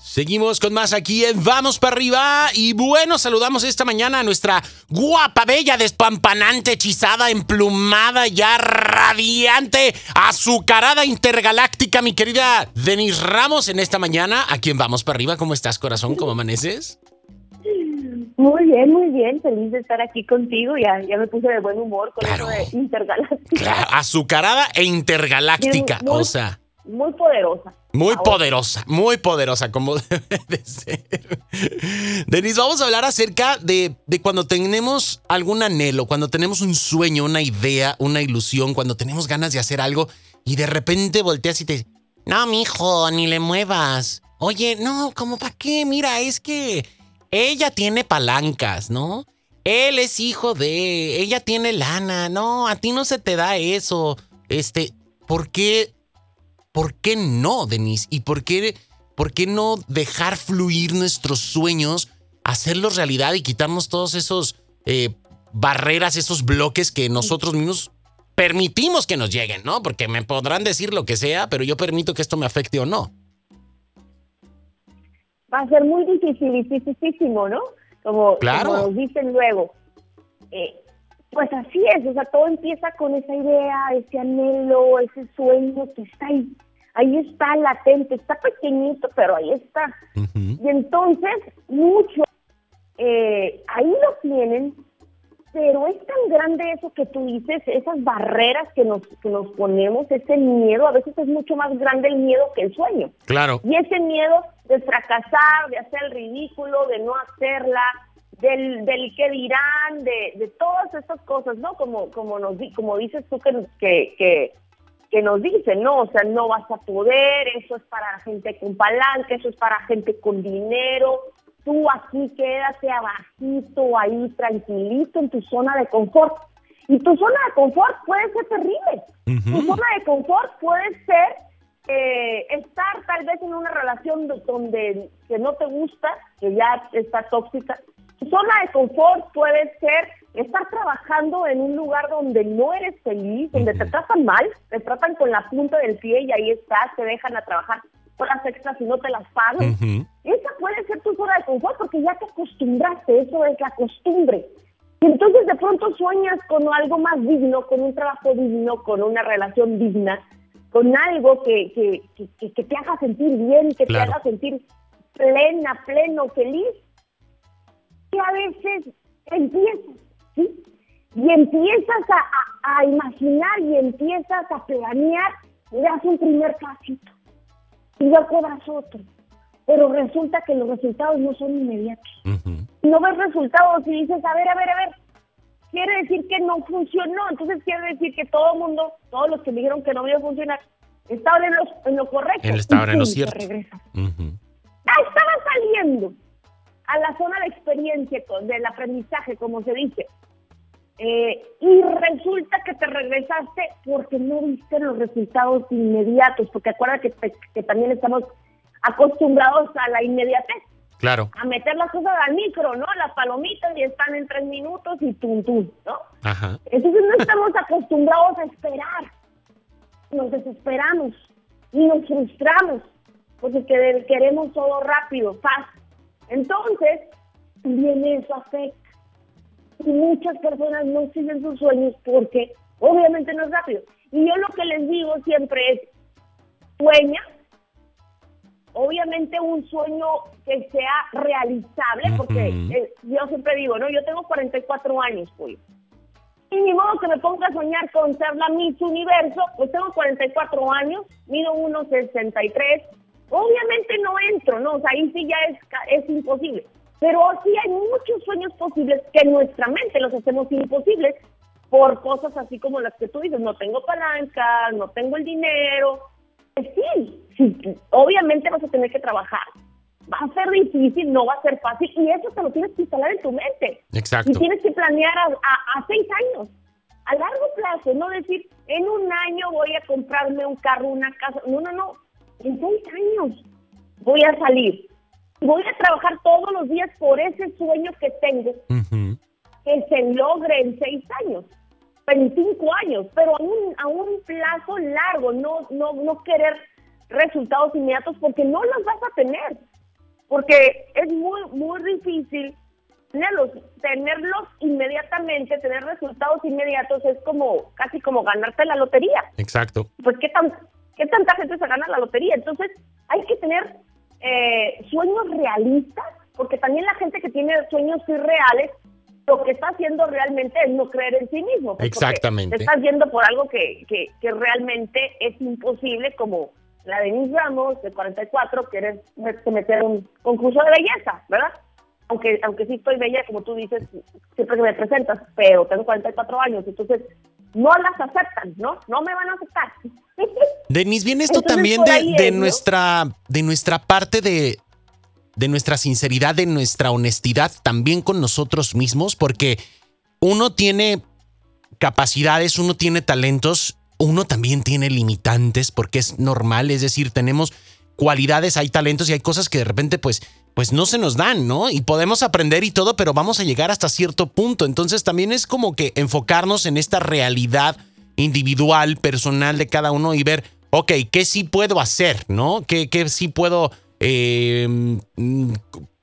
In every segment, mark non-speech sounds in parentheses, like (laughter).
Seguimos con más aquí en Vamos para arriba y bueno, saludamos esta mañana a nuestra guapa, bella, despampanante, hechizada, emplumada, ya radiante, azucarada intergaláctica, mi querida Denis Ramos en esta mañana. ¿A quién Vamos para arriba? ¿Cómo estás, corazón? ¿Cómo amaneces? Muy bien, muy bien. Feliz de estar aquí contigo. Ya, ya me puse de buen humor con Claro. eso de intergaláctica. Claro, azucarada e intergaláctica, Muy- o sea, Muy poderosa. muy Ahora, poderosa, muy poderosa, como (laughs) debe de ser. Denis, vamos a hablar acerca de, de cuando tenemos algún anhelo, cuando tenemos un sueño, una idea, una ilusión, cuando tenemos ganas de hacer algo y de repente volteas y te no, mijo, ni le muevas. Oye, no, ¿cómo para qué? Mira, es que ella tiene palancas, ¿no? Él es hijo de, ella tiene lana, no, a ti no se te da eso. Este, ¿por qué ¿por qué no, Denise? ¿Y por qué, por qué no dejar fluir nuestros sueños, hacerlos realidad y quitarnos todos esos eh, barreras, esos bloques que nosotros mismos permitimos que nos lleguen, ¿no? Porque me podrán decir lo que sea, pero yo permito que esto me afecte o no. Va a ser muy dificilísimo, ¿no? Como, Claro. como nos dicen luego. Eh, pues así es, o sea, todo empieza con esa idea, ese anhelo, ese sueño que está ahí. Ahí está latente, está pequeñito, pero ahí está. Y entonces, muchos eh, ahí lo tienen, pero es tan grande eso que tú dices, esas barreras que nos, que nos ponemos, ese miedo, a veces es mucho más grande el miedo que el sueño. Claro, Y ese miedo de fracasar, de hacer el ridículo, de no hacerla, del, del qué dirán, de, de todas estas cosas, ¿no? Como, como, nos, di- como dices tú que, que, que, que nos dicen, ¿no? O sea, no vas a poder, eso es para gente con palanca, eso es para gente con dinero. Tú aquí quédate abajito, ahí tranquilito en tu zona de confort. Y tu zona de confort puede ser terrible. Tu zona de confort puede ser eh, estar tal vez en una relación do- donde que no te gusta, que ya está tóxica. Tu zona de confort puede ser estar trabajando en un lugar donde no eres feliz, donde te tratan mal, te tratan con la punta del pie y ahí estás, te dejan a trabajar horas extras y no te las pagan. Ujú. Esa puede ser tu zona de confort porque ya te acostumbraste, eso es la costumbre. Y entonces de pronto sueñas con algo más digno, con un trabajo digno, con una relación digna, con algo que, que, que- que- que te haga sentir bien, que Claro. te haga sentir plena, pleno, feliz. Y a veces empiezas, ¿sí? Y empiezas a, a- a imaginar y empiezas a planear, y das un primer pasito y luego das otro. Pero resulta que los resultados no son inmediatos. No ves resultados y dices, a ver, a ver, a ver, quiere decir que no funcionó. Entonces quiere decir que todo el mundo, todos los que me dijeron que no iba a funcionar, estaban en lo, en lo correcto. Él estaba en lo cierto. saliendo a la zona de experiencia, del aprendizaje, como se dice. Eh, y resulta que te regresaste porque no viste los resultados inmediatos, porque acuérdate que, que también estamos acostumbrados a la inmediatez, Claro, a meter las cosas al micro, ¿no? Las palomitas y están en tres minutos y tum, tum, ¿no? ajá. Entonces no estamos acostumbrados a esperar. Nos desesperamos y nos frustramos porque quere- queremos todo rápido, fácil. Entonces, también eso afecta. Y muchas personas no siguen sus sueños porque obviamente no es rápido. Y yo lo que les digo siempre es, sueña, obviamente un sueño que sea realizable, porque eh, yo siempre digo, no, yo tengo 44 años, pues. Y ni modo que me ponga a soñar con ser la Miss Universo, pues tengo 44 años, mido 1,63. Obviamente no entro, ¿no? O sea, ahí sí ya es, es imposible. Pero sí hay muchos sueños posibles que en nuestra mente los hacemos imposibles por cosas así como las que tú dices, no tengo palanca, no tengo el dinero. Sí, sí, obviamente vas a tener que trabajar. Va a ser difícil, no va a ser fácil, y eso te lo tienes que instalar en tu mente. Exacto. Y tienes que planear a, a- a seis años, a largo plazo, no decir, en un año voy a comprarme un carro, una casa. No, no, no. En seis años voy a salir. Voy a trabajar todos los días por ese sueño que tengo, Ujú. que se logre en seis años, en cinco años, pero a un, a un plazo largo, no, no, no querer resultados inmediatos porque no los vas a tener. porque es muy, muy difícil tenerlos, tenerlos inmediatamente, tener resultados inmediatos es como, casi como ganarte la lotería. Exacto. Pues qué tan, qué tanta gente se gana la lotería. Entonces, hay que tener eh, sueños realistas, porque también la gente que tiene sueños irreales, lo que está haciendo realmente es no creer en sí mismo. Exactamente. Te estás yendo por algo que, que, que realmente es imposible, como la de Denise Ramos, de 44, quieres meter un concurso de belleza, ¿verdad? Aunque, aunque sí estoy bella, como tú dices, siempre que me presentas, pero tengo 44 años, entonces no las aceptan, ¿no? No me van a aceptar. (laughs) Denise, viene esto también de, de nuestra, de nuestra parte de, de nuestra sinceridad, de nuestra honestidad también con nosotros mismos, porque uno tiene capacidades, uno tiene talentos uno también tiene limitantes porque es normal, es decir, tenemos cualidades, hay talentos y hay cosas que de repente pues pues no se nos dan, ¿no? Y podemos aprender y todo, pero vamos a llegar hasta cierto punto. Entonces también es como que enfocarnos en esta realidad individual, personal de cada uno y ver, ok, ¿qué sí puedo hacer, ¿no? ¿Qué, qué sí puedo eh,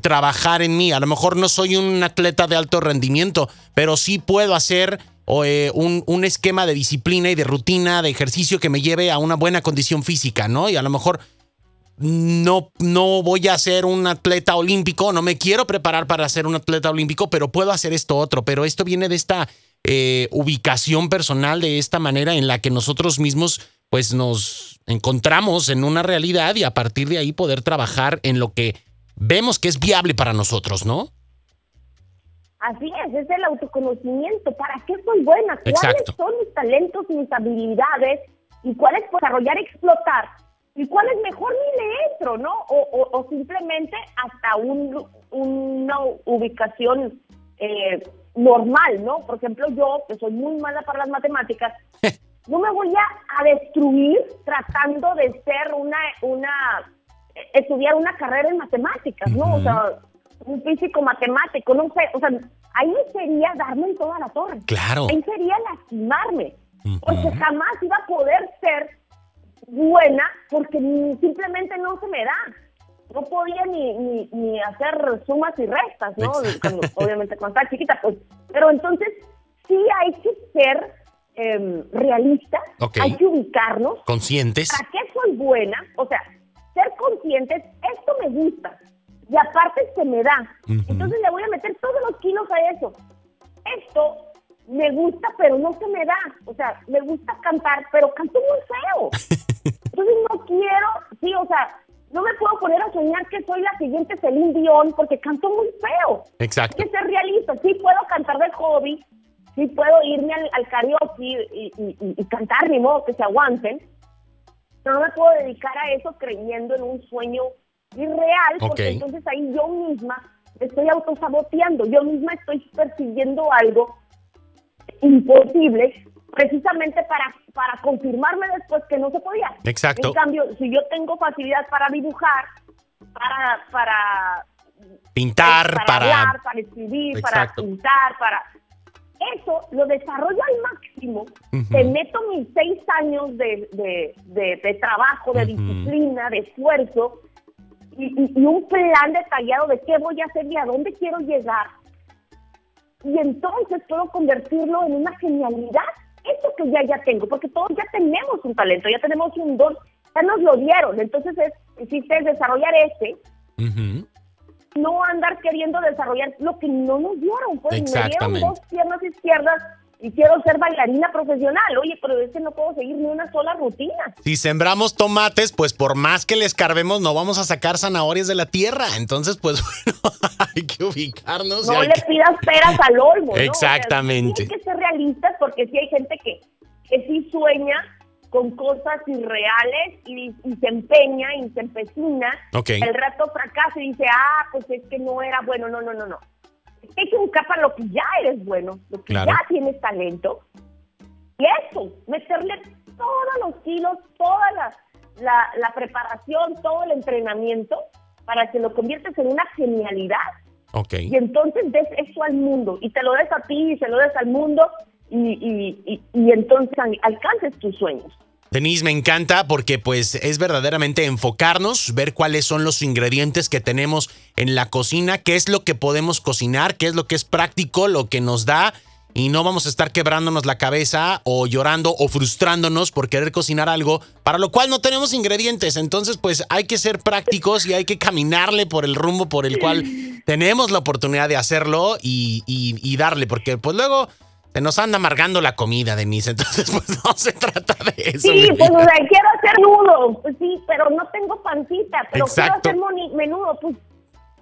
trabajar en mí? A lo mejor no soy un atleta de alto rendimiento, pero sí puedo hacer eh, un, un, esquema de disciplina y de rutina, de ejercicio que me lleve a una buena condición física, ¿no? Y a lo mejor no, no voy a ser un atleta olímpico, no me quiero preparar para ser un atleta olímpico, pero puedo hacer esto otro. Pero esto viene de esta eh, ubicación personal, de esta manera en la que nosotros mismos pues nos encontramos en una realidad y a partir de ahí poder trabajar en lo que vemos que es viable para nosotros, ¿no? Así es, es el autoconocimiento. ¿Para qué soy buena? ¿Cuáles son mis talentos y mis habilidades? ¿Y cuáles puedo desarrollar, explotar? ¿Y cuál es mejor mi maestro, no? O, simplemente hasta un, una ubicación eh, normal, ¿no? Por ejemplo, yo, que soy muy mala para las matemáticas, (laughs) no me voy a, a, destruir tratando de ser una, una, estudiar una carrera en matemáticas, ¿no? O sea, un físico matemático, no sé, o sea, ahí sería darme en toda la torre. Claro. Ahí sería lastimarme, porque jamás iba a poder ser buena porque simplemente no se me da. No podía ni, ni, hacer sumas y restas, ¿no? obviamente cuando estaba chiquita, pues. Pero entonces sí hay que ser eh, realistas, hay que ubicarnos. Conscientes. ¿Para qué soy buena? O sea, ser conscientes, esto me gusta y aparte se me da. Entonces le voy a meter todos los kilos a eso. Esto me gusta, pero no se me da. O sea, me gusta cantar, pero canto muy feo. (laughs) Entonces no quiero, sí, o sea, no me puedo poner a soñar que soy la siguiente Celine Dion porque canto muy feo. Exacto. Hay que ser realista. Sí puedo cantar de hobby, sí puedo irme al, karaoke y, y, cantar, ni modo que se aguanten. Pero no me puedo dedicar a eso creyendo en un sueño irreal, porque entonces ahí yo misma estoy autosaboteando, yo misma estoy persiguiendo algo imposible precisamente para, para confirmarme después que no se podía. Exacto. En cambio, si yo tengo facilidad para dibujar, para, para pintar, para, para, hablar, para escribir, para pintar, para eso lo desarrollo al máximo, te meto mis seis años de, de, trabajo, de disciplina, de esfuerzo, y, un plan detallado de qué voy a hacer y a dónde quiero llegar. Y entonces puedo convertirlo en una genialidad. Eso que ya ya tengo, porque todos ya tenemos un talento, ya tenemos un don, ya nos lo dieron. Entonces es, existe desarrollar ese. No andar queriendo desarrollar lo que no nos dieron. Pues me dieron dos piernas izquierdas y quiero ser bailarina profesional. Oye, pero es que no puedo seguir ni una sola rutina. Si sembramos tomates, pues por más que les carvemos, no vamos a sacar zanahorias de la tierra. Entonces, pues (laughs) bueno, hay que ubicarnos. No le pidas peras al olmo. Exactamente. hay que ser realistas porque sí hay gente que, que sí sueña con cosas irreales y, se empeña y se empecina. El rato fracasa y dice, ah, pues es que no era bueno. No, no, no, no hay que buscar para lo que ya eres bueno, lo que ya tienes talento. Y eso, meterle todos los kilos, toda la, la, preparación, todo el entrenamiento para que lo conviertas en una genialidad. Okay. Y entonces des eso al mundo y te lo des a ti y se lo des al mundo y, y, y, y entonces alcances tus sueños. Denise, me encanta porque pues es verdaderamente enfocarnos, ver cuáles son los ingredientes que tenemos en la cocina, qué es lo que podemos cocinar, qué es lo que es práctico, lo que nos da y no vamos a estar quebrándonos la cabeza o llorando o frustrándonos por querer cocinar algo para lo cual no tenemos ingredientes. Entonces, pues hay que ser prácticos y hay que caminarle por el rumbo por el cual tenemos la oportunidad de hacerlo y, darle, porque pues luego se nos anda amargando la comida, Denise. Entonces, (laughs) pues no se trata de eso. Sí, pues o sea, quiero hacer nudo, pues sí, pero no tengo pancita, pero quiero hacer menudo, pues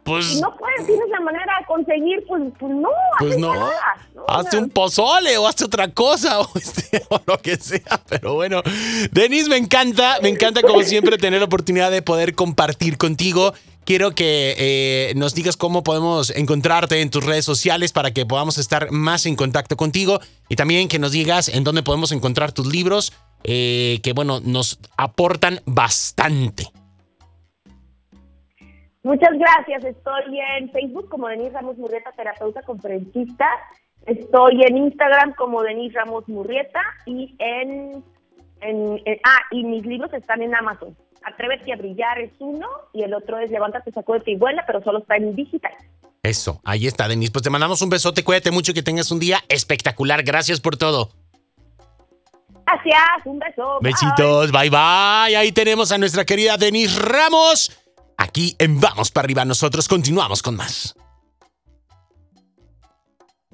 pues. no puedes, tienes la manera de conseguir, pues, pues no. Pues no. hazte un pozole o hazte otra cosa (laughs) este, o, lo que sea. Pero bueno, Denise, me encanta, me encanta como siempre tener la oportunidad de poder compartir contigo. Quiero que eh, nos digas cómo podemos encontrarte en tus redes sociales para que podamos estar más en contacto contigo y también que nos digas en dónde podemos encontrar tus libros eh, que, bueno, nos aportan bastante. Muchas gracias. Estoy en Facebook como Denise Ramos Murrieta, terapeuta conferencista. Estoy en Instagram como Denise Ramos Murrieta y en, en, ah y mis libros están en Amazon. Atrévete a brillar es uno y el otro es Levántate, saco de tu iguala, pero solo está en digital. Eso, ahí está, Denise. Pues te mandamos un besote, cuídate mucho y que tengas un día espectacular. Gracias por todo. Gracias, un beso. Besitos, bye bye. Ahí tenemos a nuestra querida Denise Ramos. Aquí en Vamos para arriba nosotros continuamos con más.